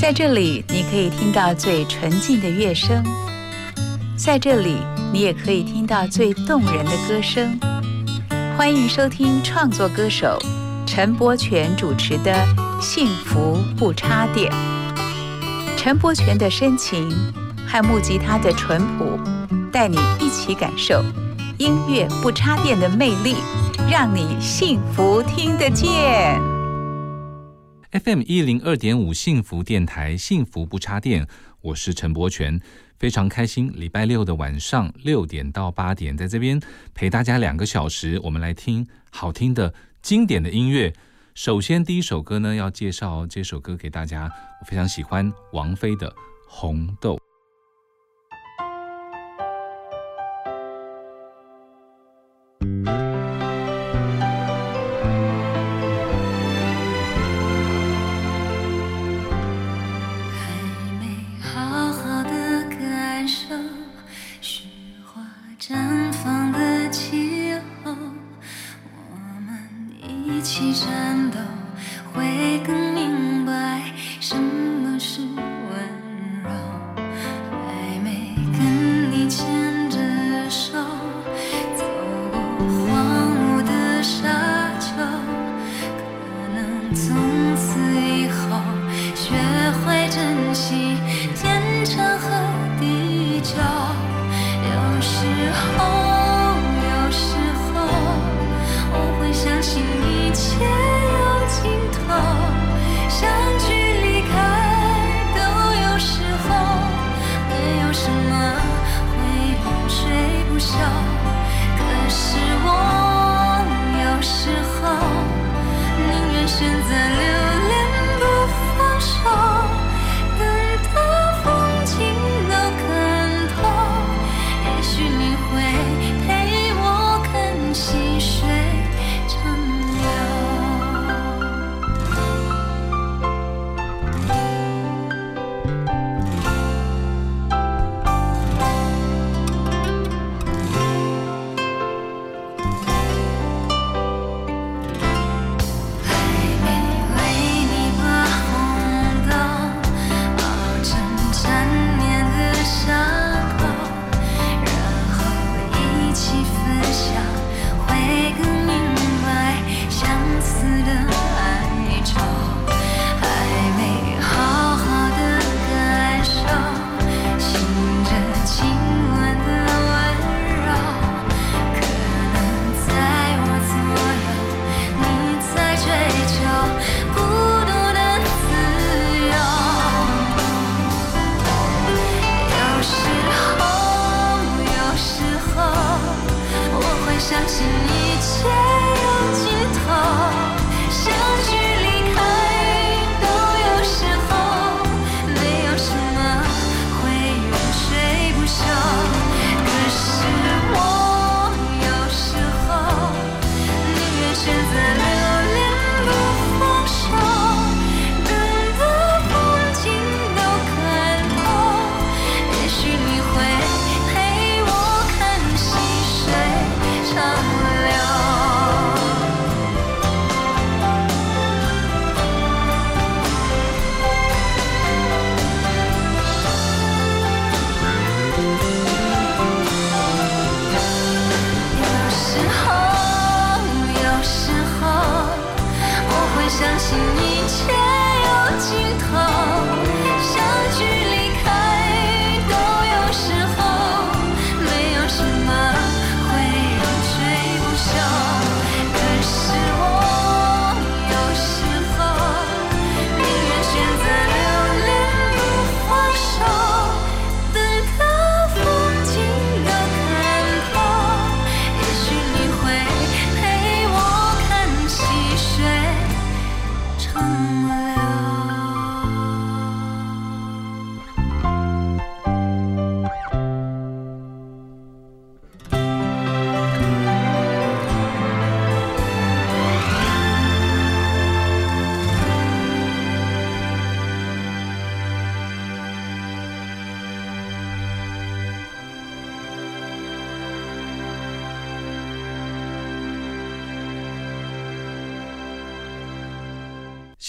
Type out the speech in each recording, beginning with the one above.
在这里，你可以听到最纯净的乐声；在这里，你也可以听到最动人的歌声。欢迎收听创作歌手陈柏权主持的《幸福不插电》。陈柏权的深情和木吉他的淳朴，带你一起感受音乐不插电的魅力，让你幸福听得见。FM 一零二点五幸福电台，幸福不插电，我是陈柏权。非常开心，礼拜六的晚上六点到八点，在这边陪大家两个小时，我们来听好听的经典的音乐。首先，第一首歌呢，要介绍这首歌给大家，我非常喜欢王菲的《红豆》。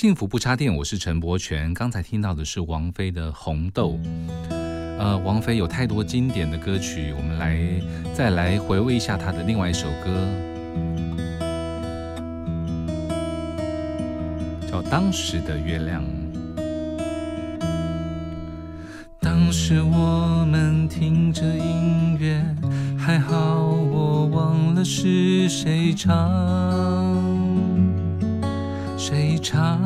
幸福不插电，我是陈柏权。刚才听到的是王菲的《红豆》。呃，王菲有太多经典的歌曲，我们来再来回味一下她的另外一首歌，叫《当时的月亮》。当时我们听着音乐，还好我忘了是谁唱。谁唱？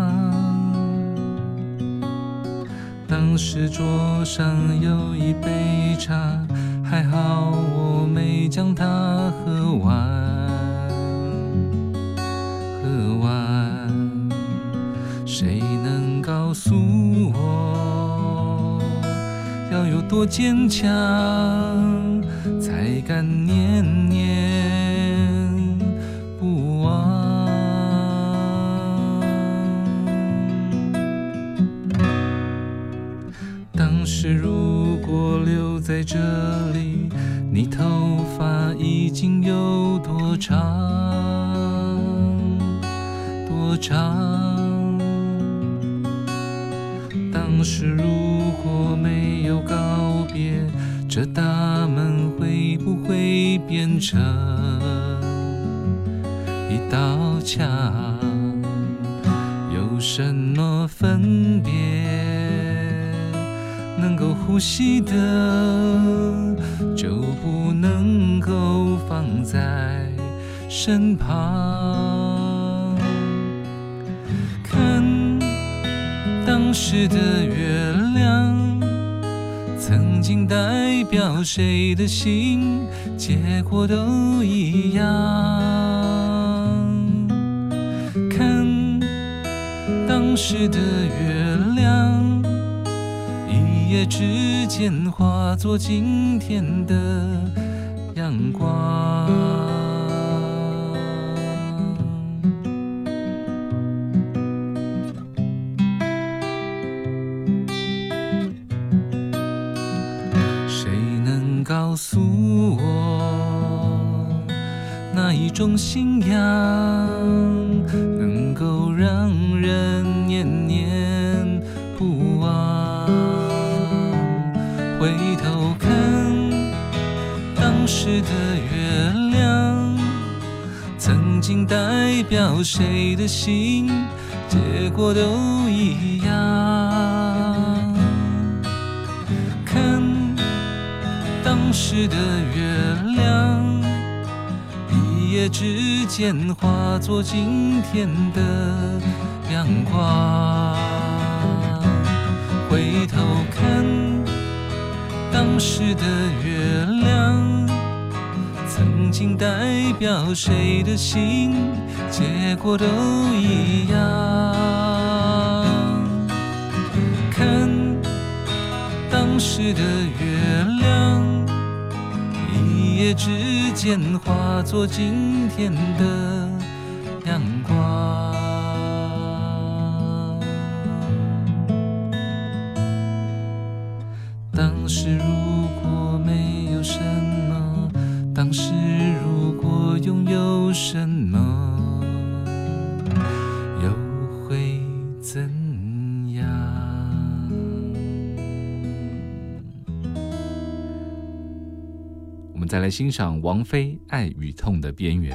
当时桌上有一杯茶，还好我没将它喝完。喝完，谁能告诉我，要有多坚强，才敢这里，你头发已经有多长？多长？当时如果没有告别，这大门会不会变成一道墙？呼吸的就不能够放在身旁。看当时的月亮，曾经代表谁的心，结果都一样。看当时的月。夜之间化作今天的阳光。谁能告诉我，哪一种信仰能够让人代表谁的心，结果都一样。看当时的月亮，一夜之间化作今天的阳光。回头看。当时的月，曾经代表谁的心，结果都一样。看当时的月亮，一夜之间化作今天的再来欣赏王菲《爱与痛的边缘》。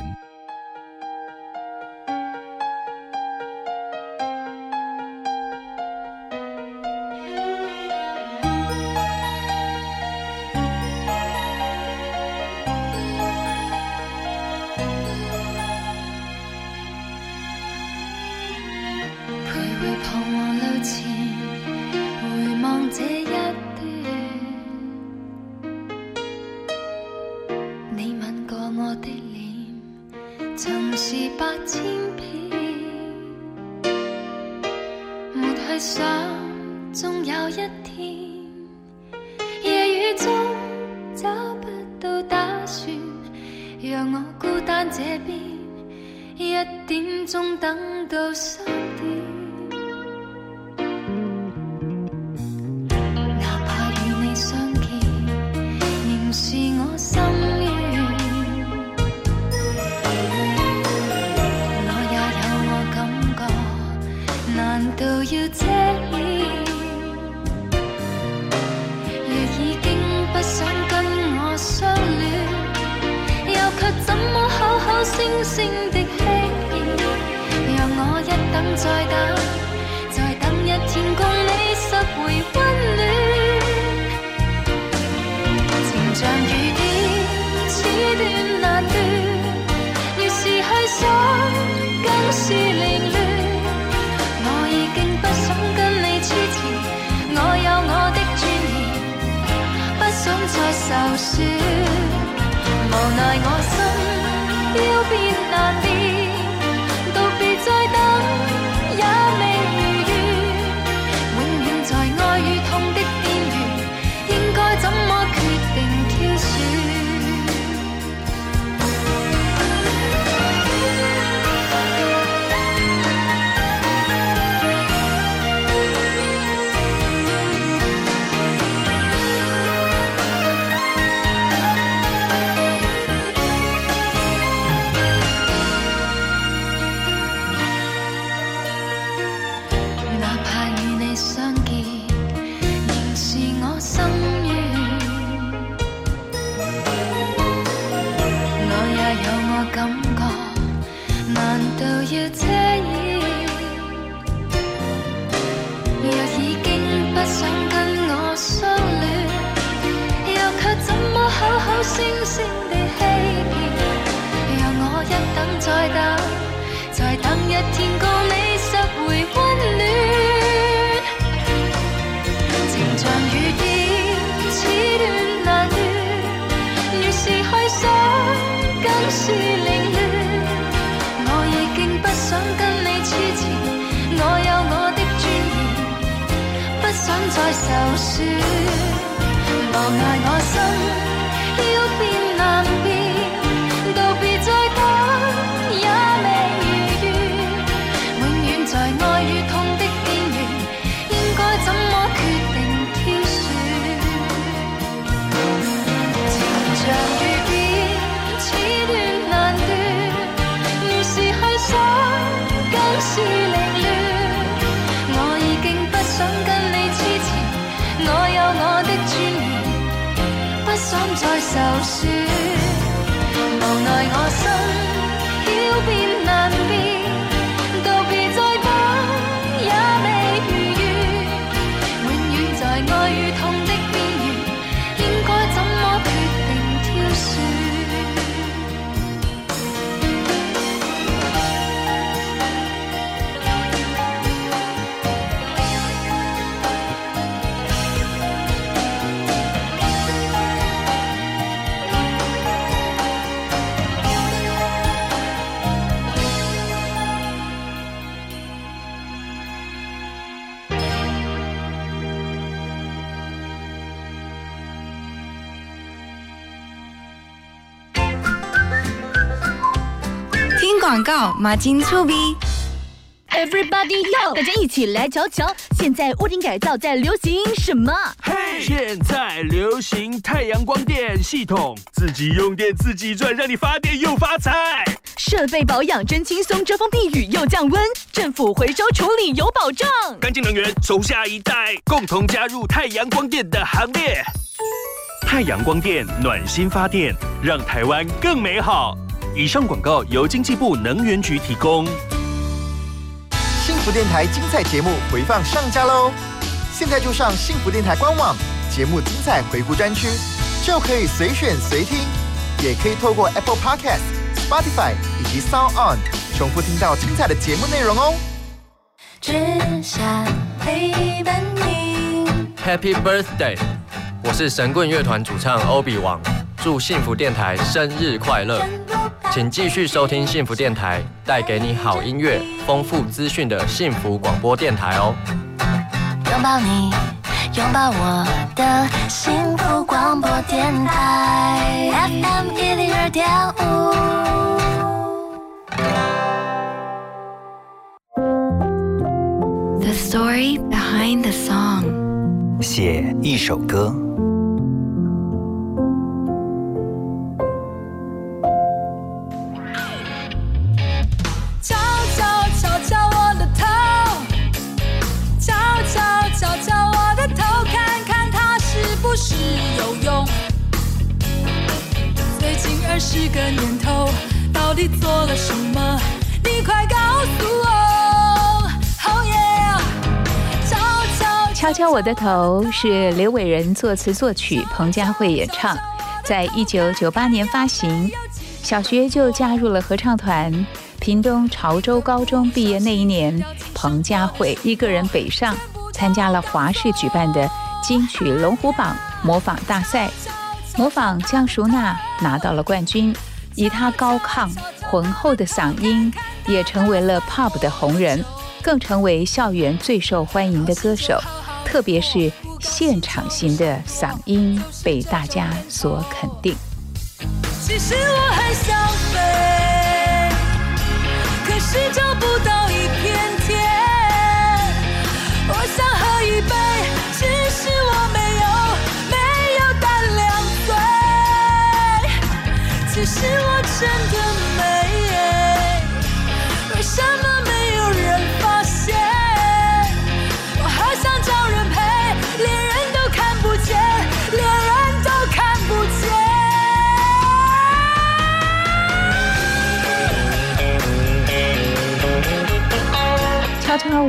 马金粗逼。Everybody 要大家一起来瞧瞧，现在屋顶改造在流行什么？嘿，现在流行太阳光电系统，自己用电自己赚，让你发电又发财。设备保养真轻松，遮风避雨又降温，政府回收处理有保障。干净能源，从下一代，共同加入太阳光电的行列。太阳光电暖心发电，让台湾更美好。以上广告由经济部能源局提供。幸福电台精彩节目回放上架喽！现在就上幸福电台官网，节目精彩回顾专区，就可以随选随听，也可以透过 Apple Podcast、Spotify 以及 Sound On 重复听到精彩的节目内容哦。只想陪伴你。Happy Birthday！我是神棍乐团主唱欧比王，祝幸福电台生日快乐！请继续收听幸福电台，带给你好音乐、丰富资讯的幸福广播电台哦。拥抱你，拥抱我的幸福广播电台 FM 一零二点五。The story behind the song。写一首歌。用。最近二十个年头，到底做了什么？你快告诉我！Oh yeah！敲敲敲敲我的头是刘伟仁作词作曲，彭佳慧演唱，在一九九八年发行。小学就加入了合唱团。屏东潮州高中毕业那一年，彭佳慧一个人北上，参加了华视举办的金曲龙虎榜模仿大赛。模仿江淑娜拿到了冠军，以她高亢浑厚的嗓音，也成为了 pop 的红人，更成为校园最受欢迎的歌手。特别是现场型的嗓音被大家所肯定。其实我很想飞，可是找不到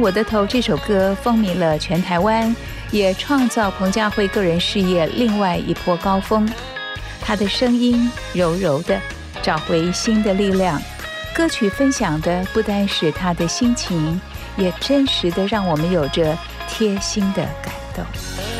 我的头》这首歌风靡了全台湾，也创造彭佳慧个人事业另外一波高峰。她的声音柔柔的，找回新的力量。歌曲分享的不单是她的心情，也真实的让我们有着贴心的感动。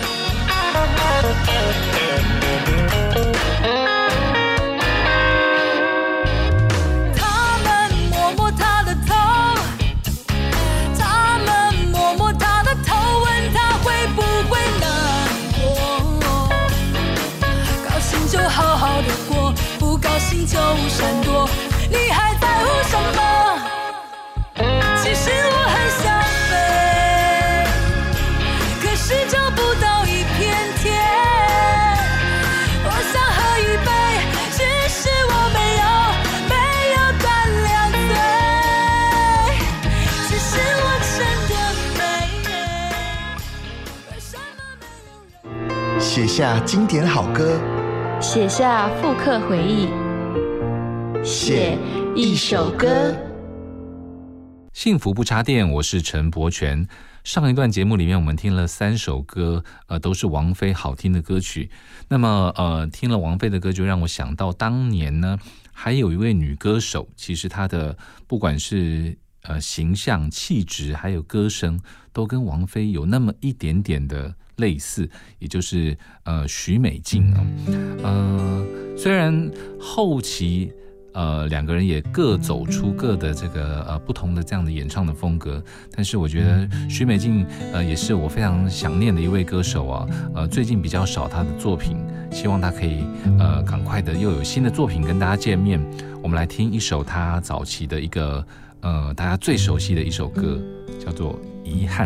闪躲。你还在乎什么？其实我很想飞，可是找不到一片天。我想喝一杯，只是我没有没有胆量醉。其实我真的美，为什么没有人？写下经典好歌，写下复刻回忆，写一首歌。幸福不插电，我是陈柏权。上一段节目里面，我们听了三首歌，呃，都是王菲好听的歌曲。那么，呃，听了王菲的歌，就让我想到当年呢，还有一位女歌手，其实她的不管是呃形象、气质，还有歌声，都跟王菲有那么一点点的类似，也就是呃许美静啊。呃，虽然后期。呃，两个人也各走出各的这个呃不同的这样的演唱的风格，但是我觉得许美静呃也是我非常想念的一位歌手啊，呃最近比较少她的作品，希望她可以呃赶快的又有新的作品跟大家见面。我们来听一首她早期的一个呃大家最熟悉的一首歌，叫做《遗憾》。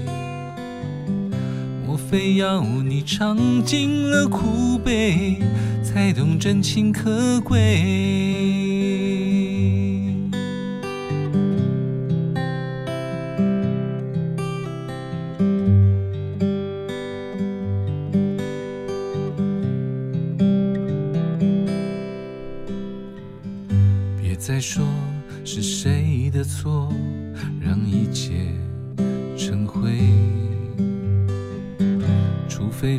非要你尝尽了苦悲，才懂真情可贵？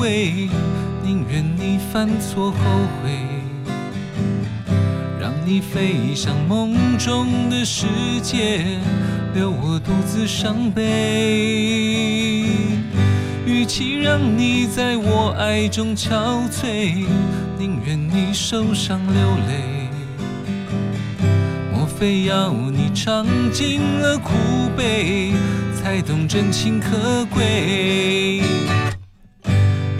萎，宁愿你犯错后悔，让你飞向梦中的世界，留我独自伤悲。与其让你在我爱中憔悴，宁愿你受伤流泪。莫非要你尝尽了苦悲，才懂真情可贵？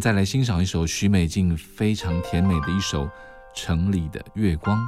再来欣赏一首许美静非常甜美的一首《城里的月光》。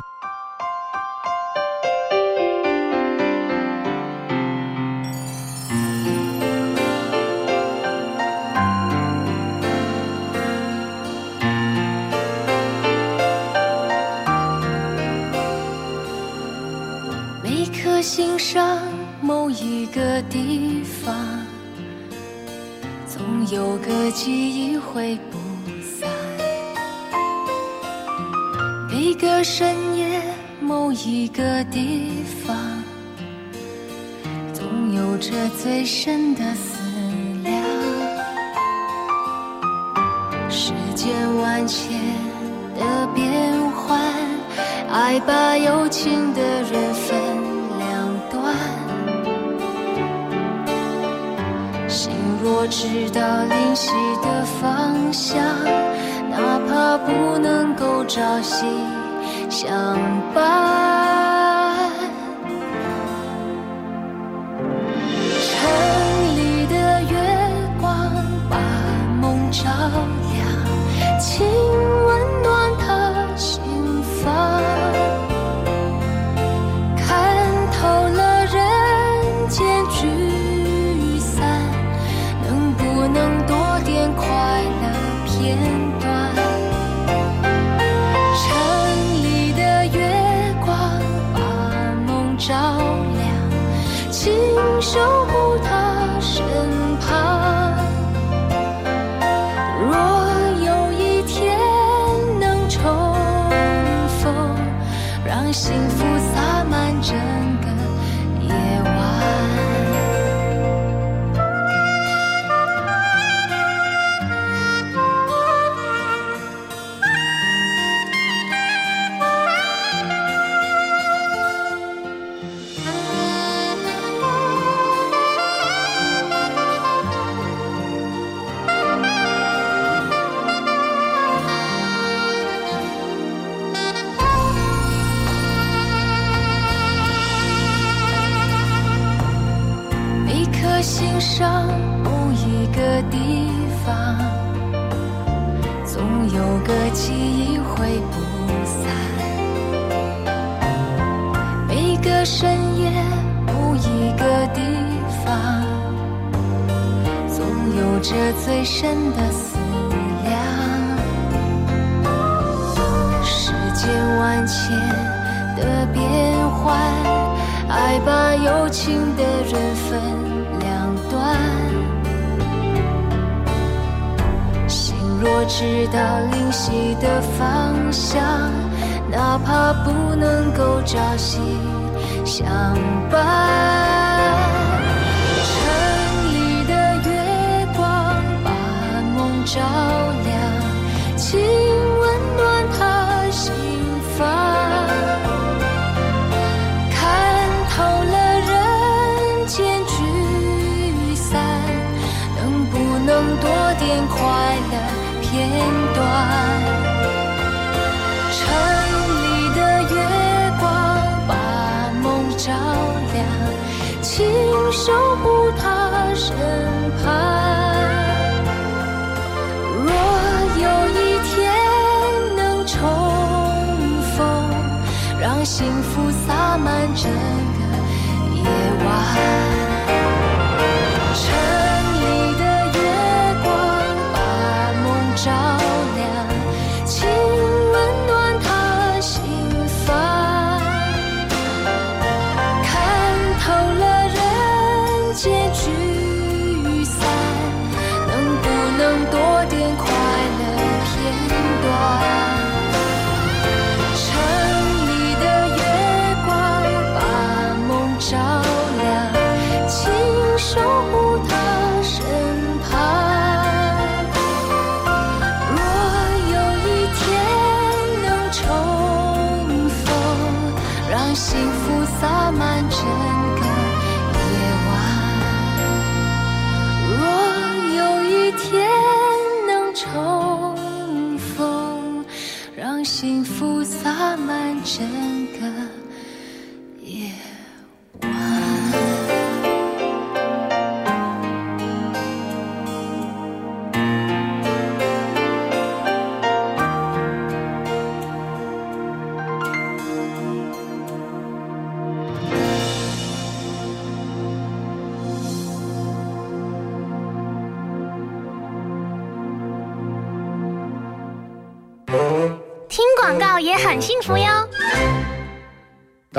会不散。每个深夜某一个地方，总有着最深的思量。世间万千的变幻。爱把有情的人分两端，心若知道灵犀的朝夕相伴。若知道灵犀的方向，哪怕不能够朝夕相伴。城里的月光把梦照晚幸福洒满整个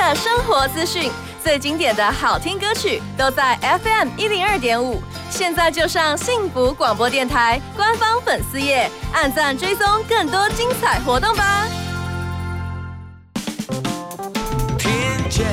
的生活资讯，最经典的好听歌曲，都在 FM 一零二点五。现在就上幸福广播电台官方粉丝页，按赞追踪更多精彩活动吧。听见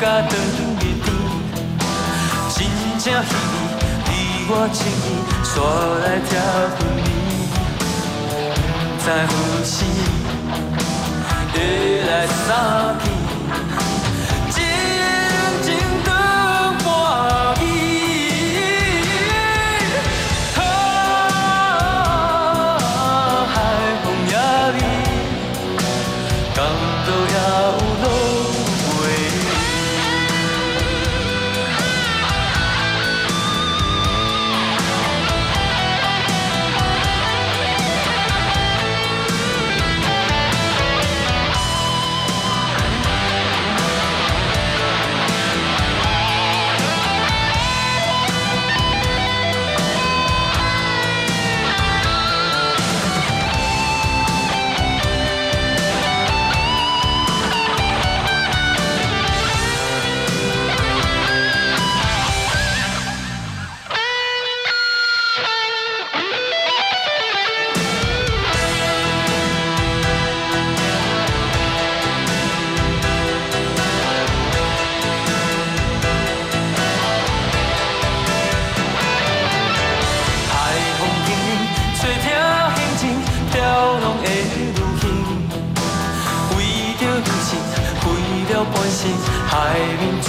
甲长颈蜜，真正稀微，离我情意煞来挑分离，在何时？地来三去。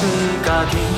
面做家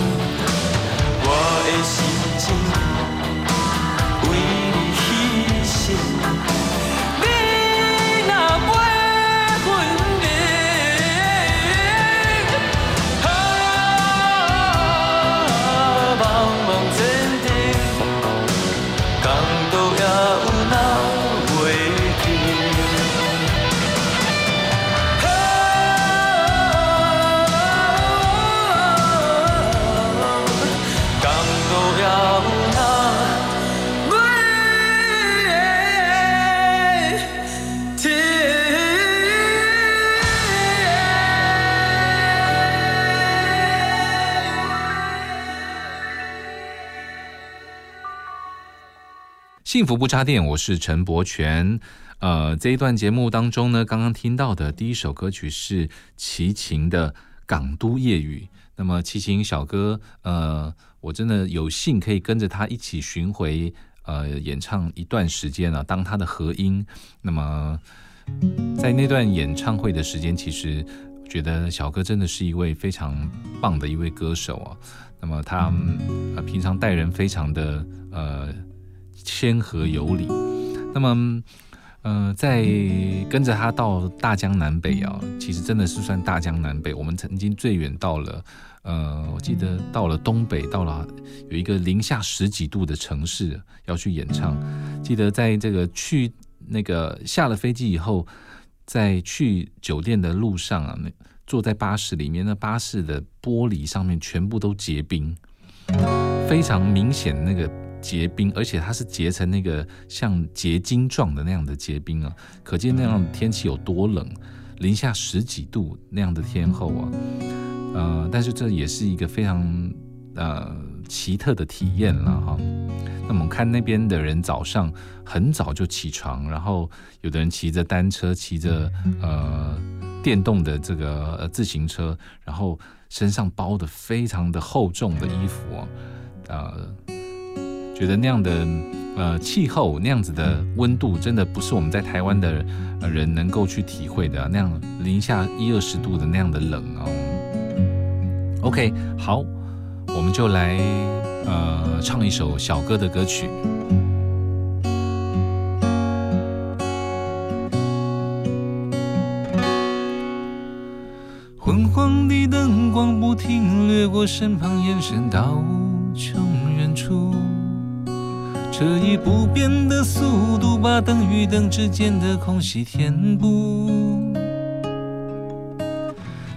幸福不插电，我是陈柏权。呃，这一段节目当中呢，刚刚听到的第一首歌曲是齐秦的《港都夜雨》。那么齐秦小哥，呃，我真的有幸可以跟着他一起巡回，呃，演唱一段时间啊，当他的和音。那么在那段演唱会的时间，其实觉得小哥真的是一位非常棒的一位歌手啊。那么他呃平常待人非常的呃谦和有礼。那么呃在跟着他到大江南北啊，其实真的是算大江南北。我们曾经最远到了呃，我记得到了东北，到了有一个零下十几度的城市要去演唱。记得在这个去那个下了飞机以后，在去酒店的路上啊，那坐在巴士里面，那巴士的玻璃上面全部都结冰，非常明显那个结冰，而且它是结成那个像结晶状的那样的结冰啊，可见那样天气有多冷，零下十几度那样的天候啊，呃，但是这也是一个非常呃奇特的体验了哈。那我们看那边的人早上很早就起床，然后有的人骑着单车，骑着呃电动的这个自行车，然后身上包的非常的厚重的衣服啊，呃，觉得那样的呃气候那样子的温度，真的不是我们在台湾的人能够去体会的，那样零下一二十度的那样的冷哦。OK，好，我们就来呃唱一首小哥的歌曲。昏黄的灯光不停掠过身旁，延伸到无穷远处。这以不变的速度，把灯与灯之间的空隙填补。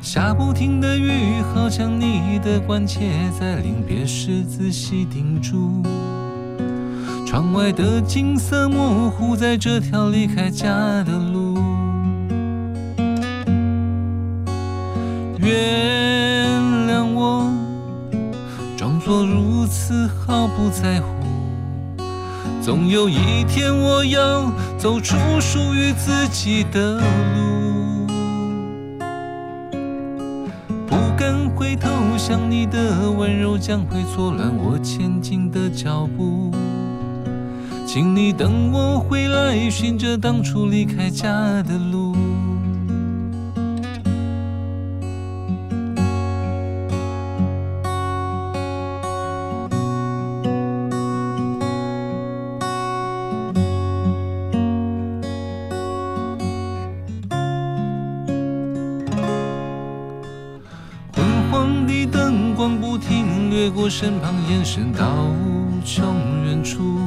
下不停的雨，好像你的关切在临别时仔细盯住。窗外的景色模糊在这条离开家的路。原谅我，装作如此毫不在乎。总有一天，我要走出属于自己的路。不敢回头想你的温柔将会错乱我前进的脚步。请你等我回来，寻着当初离开家的路。过身旁，眼神到无穷远处。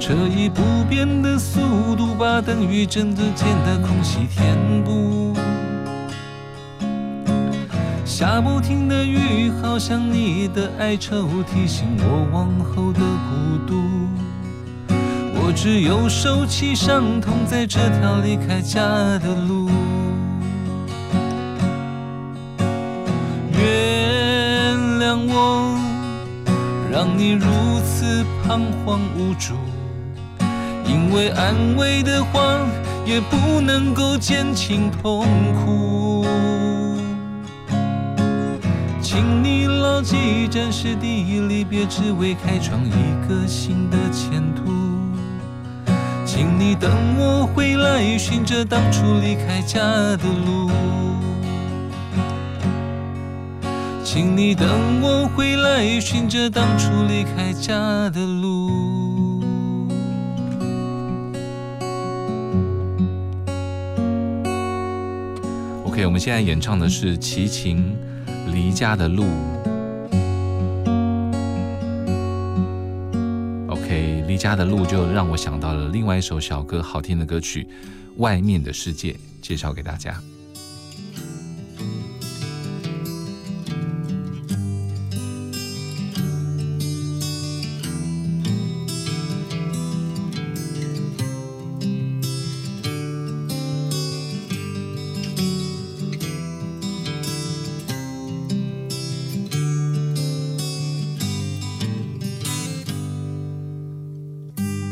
车以不变的速度，把等于真的间的空隙填补。下不停的雨，好像你的哀愁，提醒我往后的孤独。我只有收起伤痛，在这条离开家的路。你如此彷徨无助。因为安慰的话也不能够减轻痛苦，请你牢记暂时的离别，只为开创一个新的前途。请你等我回来，寻着当初离开家的路。请你等我回来，寻着当初离开家的路。OK，我们现在演唱的是齐秦《离家的路》。OK，《离家的路》就让我想到了另外一首小歌，好听的歌曲《外面的世界》，介绍给大家。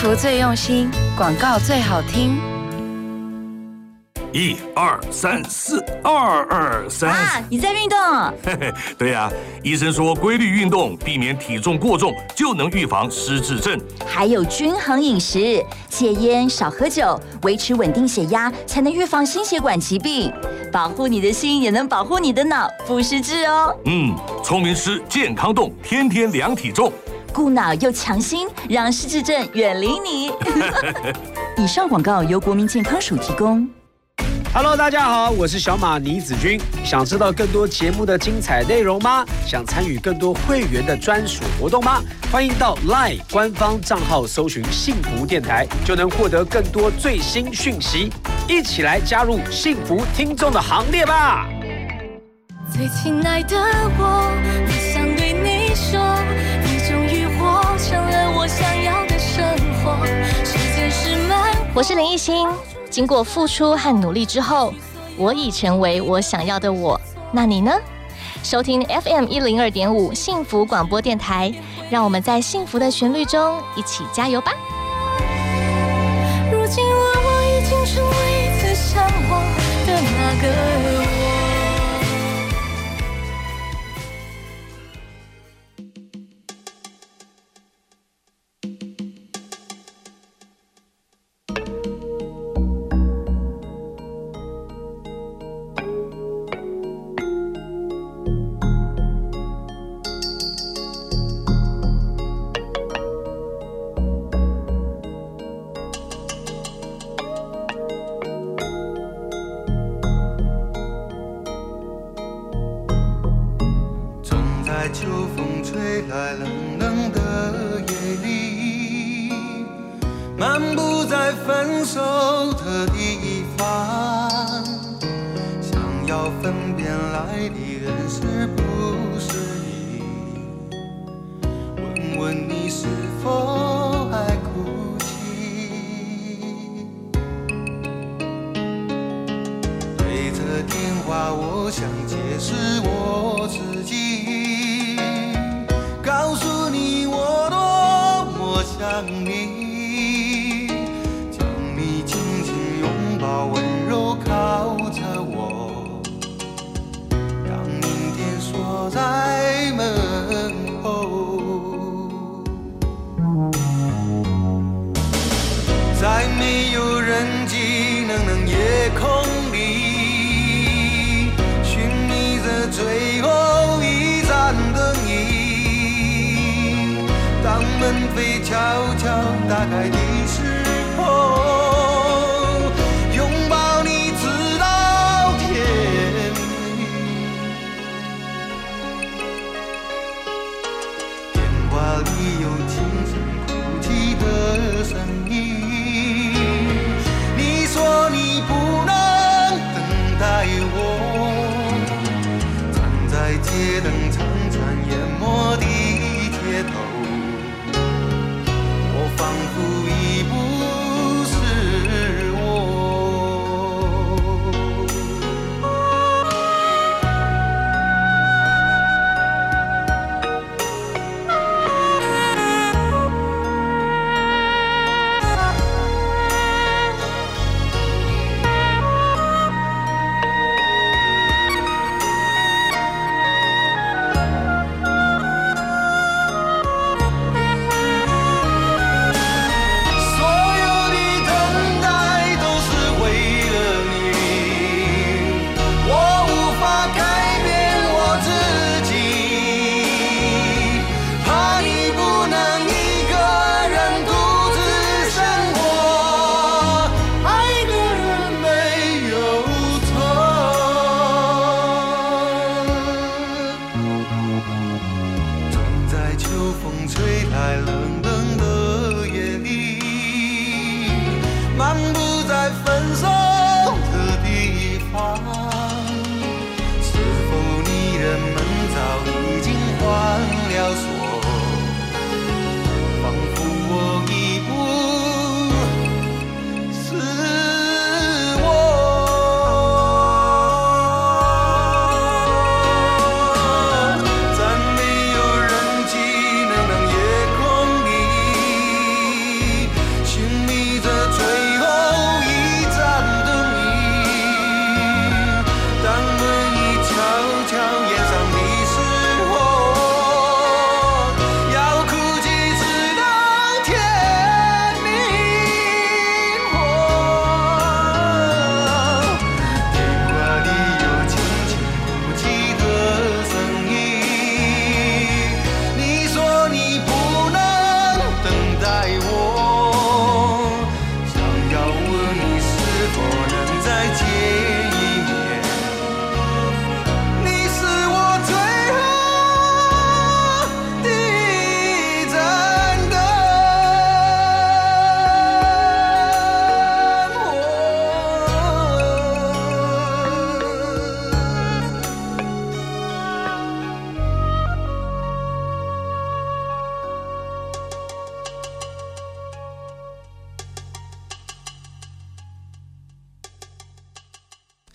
福最用心，广告最好听。一二三四，二二三。啊，你在运动？嘿嘿，对呀、医生说规律运动，避免体重过重，就能预防失智症。还有均衡饮食，戒烟，少喝酒，维持稳定血压，才能预防心血管疾病。保护你的心，也能保护你的脑，不失智哦。嗯，聪明吃，健康动，天天量体重。顾脑又强心，让失智症远离你。以上广告由国民健康署提供。Hello，大家好，我是小马倪子君。想知道更多节目的精彩内容吗？想参与更多会员的专属活动吗？欢迎到 LINE 官方账号搜寻“幸福电台”，就能获得更多最新讯息。一起来加入幸福听众的行列吧！最亲爱的我，我想对你说，我是林艺欣。经过付出和努力之后，我已成为我想要的我。那你呢？收听 FM 一零二点五幸福广播电台，让我们在幸福的旋律中一起加油吧！如今我已经成为最向往的那个人。你是否还哭泣。对着电话，我想解释我自己，告诉你我多么想你，飞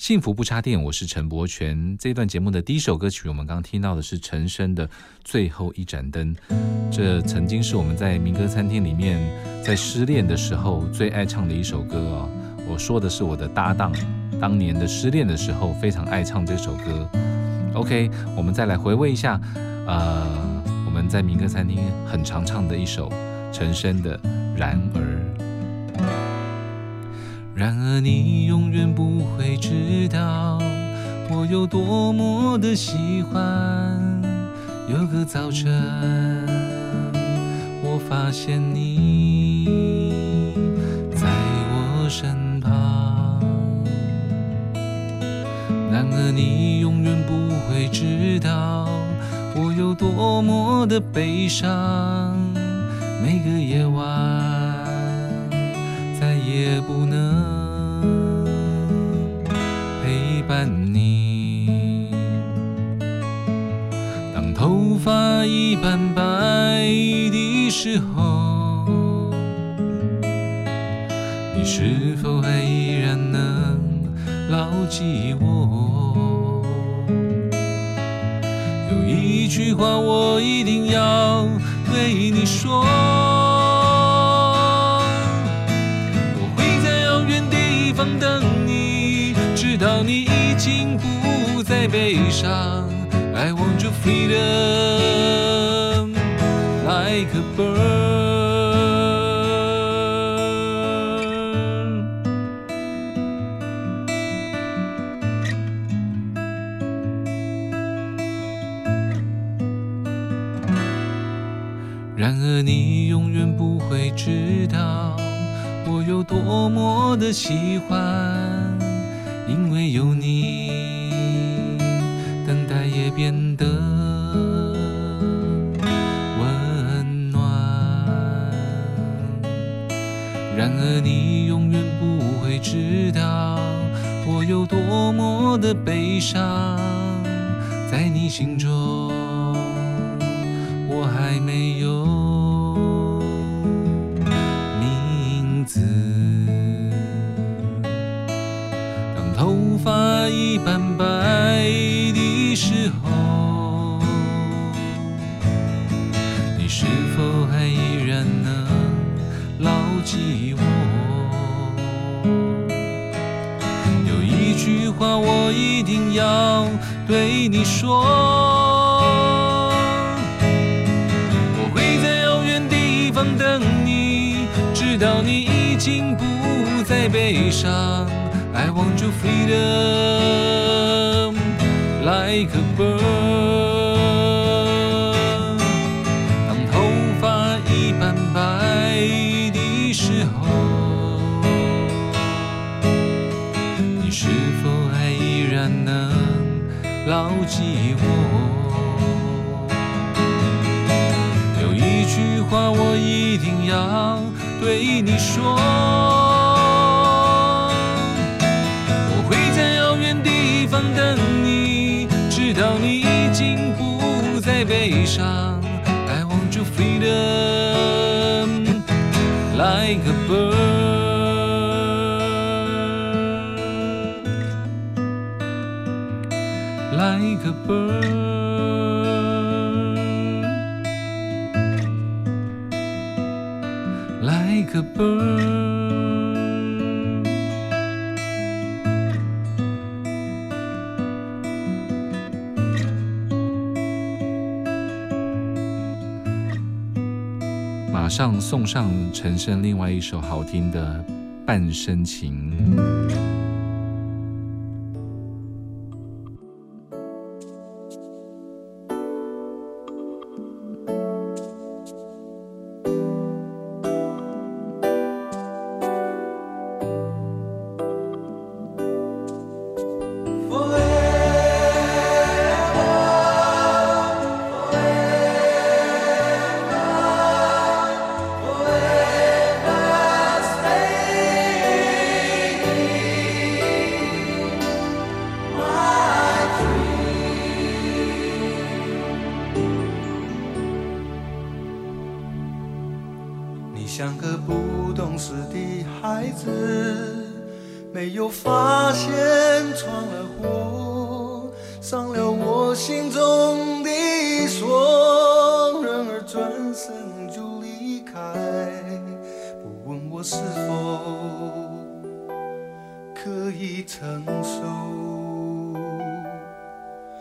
幸福不插电，我是陈柏权。这段节目的第一首歌曲，我们刚刚听到的是陈升的《最后一盏灯》。这曾经是我们在民歌餐厅里面，在失恋的时候最爱唱的一首歌哦。我说的是我的搭档，当年的失恋的时候非常爱唱这首歌。OK，我们再来回味一下，呃，我们在民歌餐厅很常唱的一首陈升的《然而》。然而你永远不会知道我有多么的喜欢。有个早晨，我发现你在我身旁。然而你永远不会知道我有多么的悲伤。每个夜晚。也不能陪伴你。当头发一般白的时候，你是否还依然能牢记我？有一句话我一定要对你说。等你，直到你已经不再悲伤。I want you freedom like a bird。我有多么的喜欢，因为有你，等待也变得温暖。然而你永远不会知道我有多么的悲伤，在你心中我还没有白的时候，你是否还依然能牢记我？有一句话我一定要对你说。我会在遥远地方等你，直到你已经不再悲伤。I want your freedom like a bird。当头发已斑白的时候，你是否还依然能牢记我？有一句话我一定要对你说，方等你，直到你已经不再悲伤。I want you freedom like a bird, like a bird. like a bird. 上送上陈升另外一首好听的《半生情》。转身就离开，不问我是否可以承受，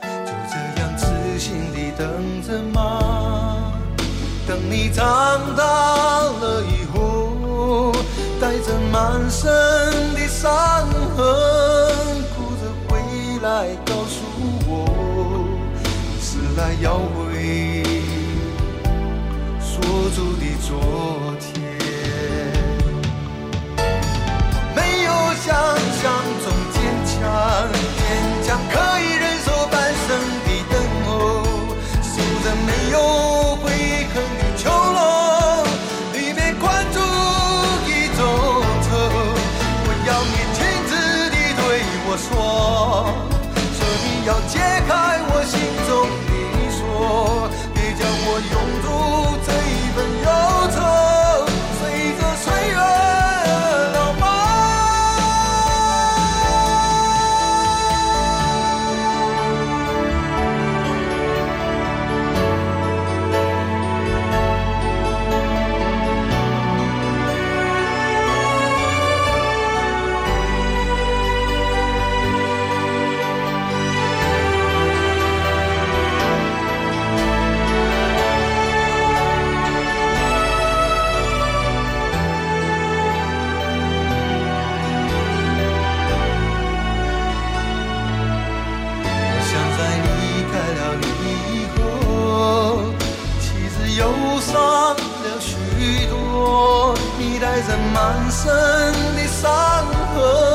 就这样痴心地等着吗？等你长大了以后，带着满身的伤痕，带着满身的伤痕，